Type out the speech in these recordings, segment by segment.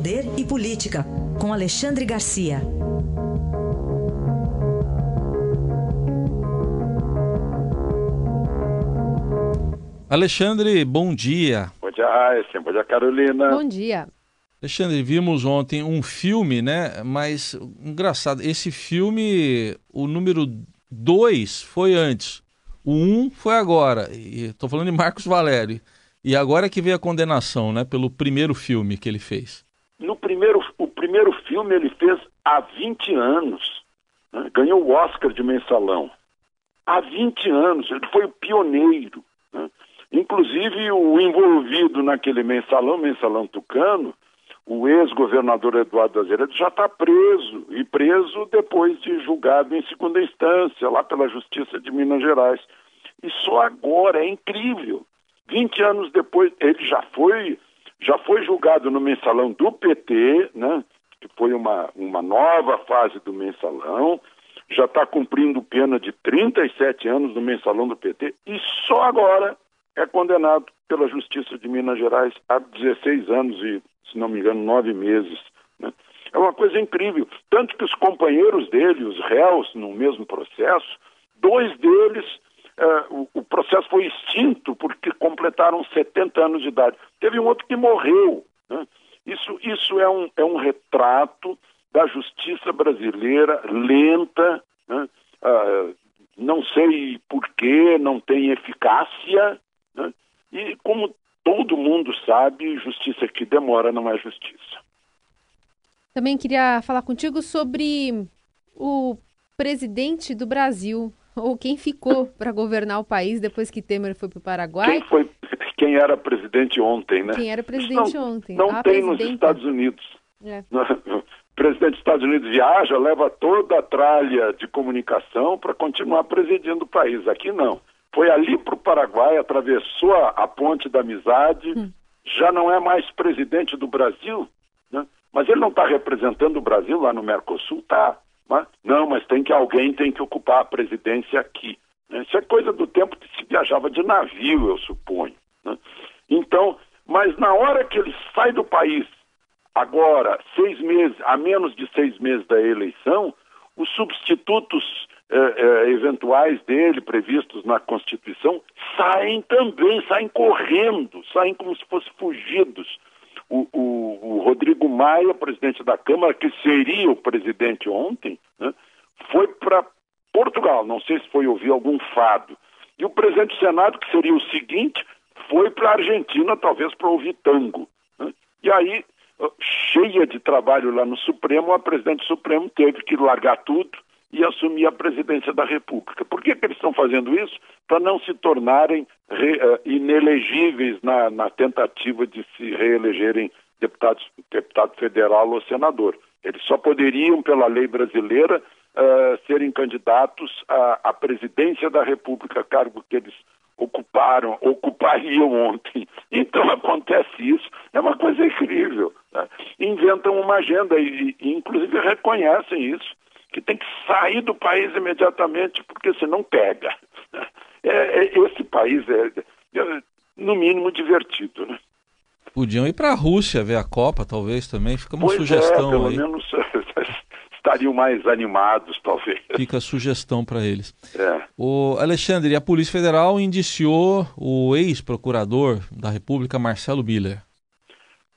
Poder e Política, com Alexandre Garcia. Alexandre, bom dia. Bom dia, Raíssa. Bom dia, Carolina. Bom dia. Alexandre, vimos ontem um filme, né? Mas engraçado, esse filme, o número 2 foi antes, o 1 um foi agora. Estou falando de Marcos Valério. E agora que veio a condenação, né? Pelo primeiro filme que ele fez. No primeiro, o primeiro filme ele fez há 20 anos. Né? Ganhou o Oscar de mensalão. Há 20 anos. Ele foi o pioneiro. Né? Inclusive o envolvido naquele mensalão, mensalão tucano, o ex-governador Eduardo Azevedo já está preso, e preso depois de julgado em segunda instância, lá pela Justiça de Minas Gerais. E só agora, é incrível, 20 anos depois, ele já foi, já foi julgado no mensalão do PT, né, que foi uma, uma nova fase do mensalão, já está cumprindo pena de 37 anos no mensalão do PT, e só agora é condenado pela Justiça de Minas Gerais há 16 anos e, se não me engano, nove meses. Né? É uma coisa incrível. Tanto que os companheiros dele, os réus, no mesmo processo, dois deles, uh, o, o, processo foi extinto porque completaram 70 anos de idade. Teve um outro que morreu. Né? Isso, isso é, um, é um retrato da justiça brasileira lenta, né? uh, não sei por que não tem eficácia, né? E como todo mundo sabe, justiça que demora não é justiça. Também queria falar contigo sobre o presidente do Brasil, ou quem ficou para governar o país depois que Temer foi para o Paraguai. Quem, foi, quem era presidente ontem, né? Quem era presidente não, ontem. Não a tem presidenta. nos Estados Unidos. É. O presidente dos Estados Unidos viaja, leva toda a tralha de comunicação para continuar presidindo o país. Aqui não foi ali para o Paraguai, atravessou a, a, ponte da amizade, hum. já não é mais presidente do Brasil, né? mas ele não está representando o Brasil lá no Mercosul, tá? Mas, não, mas tem que alguém tem que ocupar a presidência aqui. Né? Isso é coisa do tempo que se viajava de navio, eu suponho. Né? Então, mas na hora que ele sai do país, agora, seis meses, a menos de seis meses da eleição, os substitutos eh, eh, eventuais dele previstos na Constituição saem também, saem correndo, saem como se fossem fugidos. O, o, o, Rodrigo Maia, presidente da Câmara, que seria o presidente ontem, né, foi para Portugal, não sei se foi ouvir algum fado. E o presidente do Senado, que seria o seguinte, foi para a Argentina, talvez para ouvir tango. Né? E aí, cheia de trabalho lá no Supremo, a presidente Supremo teve que largar tudo e assumir a presidência da República. Por que, que eles estão fazendo isso? Para não se tornarem re, uh, inelegíveis na, na, tentativa de se reelegerem deputados, deputado federal ou senador. Eles só poderiam, pela lei brasileira, uh, serem candidatos à, à presidência da República, cargo que eles ocuparam, ocupariam ontem. Então acontece isso, é uma coisa incrível. Né? Inventam uma agenda e, e, inclusive, reconhecem isso que tem que sair do país imediatamente, porque senão pega. É, é, esse país é, é, no mínimo, divertido, né? Podiam ir para a Rússia ver a Copa, talvez, também. Fica uma pois sugestão é, pelo aí. menos estariam mais animados, talvez. Fica a sugestão para eles. É. O Alexandre, a Polícia Federal indiciou o ex-procurador da República, Marcelo Biller.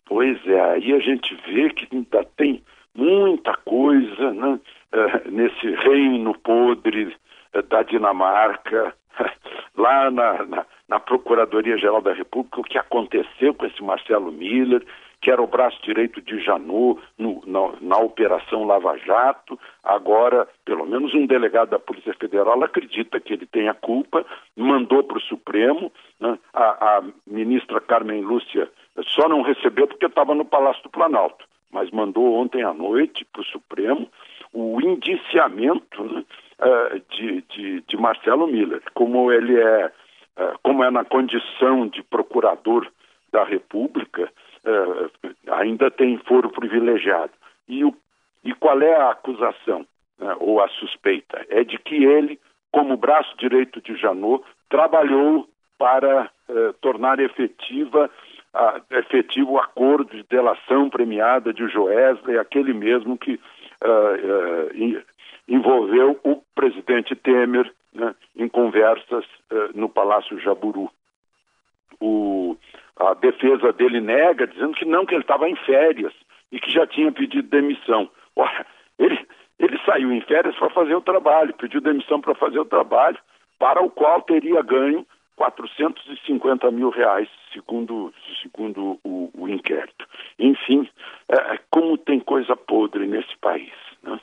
Pois é, aí a gente vê que ainda tem muita coisa, né? Eh, nesse reino podre eh, da Dinamarca, lá na, na, na Procuradoria-Geral da República, o que aconteceu com esse Marcelo Miller, que era o braço direito de Janot no, na, na, Operação Lava Jato. Agora, pelo menos um delegado da Polícia Federal acredita que ele tem a culpa, mandou para o Supremo. Né? A, a, ministra Carmen Lúcia só não recebeu porque estava no Palácio do Planalto, mas mandou ontem à noite para o Supremo o indiciamento né, uh, de, de, de, Marcelo Miller, como ele é, uh, como é na condição de procurador da República, ainda tem foro privilegiado. E, o, e qual é a acusação né, ou a suspeita? É de que ele, como braço direito de Janot, trabalhou para tornar efetiva a, efetivo acordo de delação premiada de Joesley, aquele mesmo que uh, uh, envolveu o presidente Temer né, em conversas uh, no Palácio Jaburu. O, a defesa dele nega, dizendo que não, que ele estava em férias e que já tinha pedido demissão. Ora, ele, ele saiu em férias para fazer o trabalho, pediu demissão para fazer o trabalho, para o qual teria ganho 450 mil reais, segundo, segundo o, o inquérito. Enfim, é, é, como tem coisa podre nesse país. Né?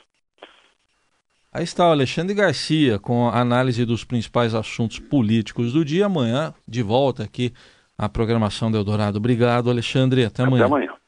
Aí está o Alexandre Garcia com a análise dos principais assuntos políticos do dia. Amanhã, de volta aqui à programação do Eldorado. Obrigado, Alexandre. Até amanhã. Até amanhã.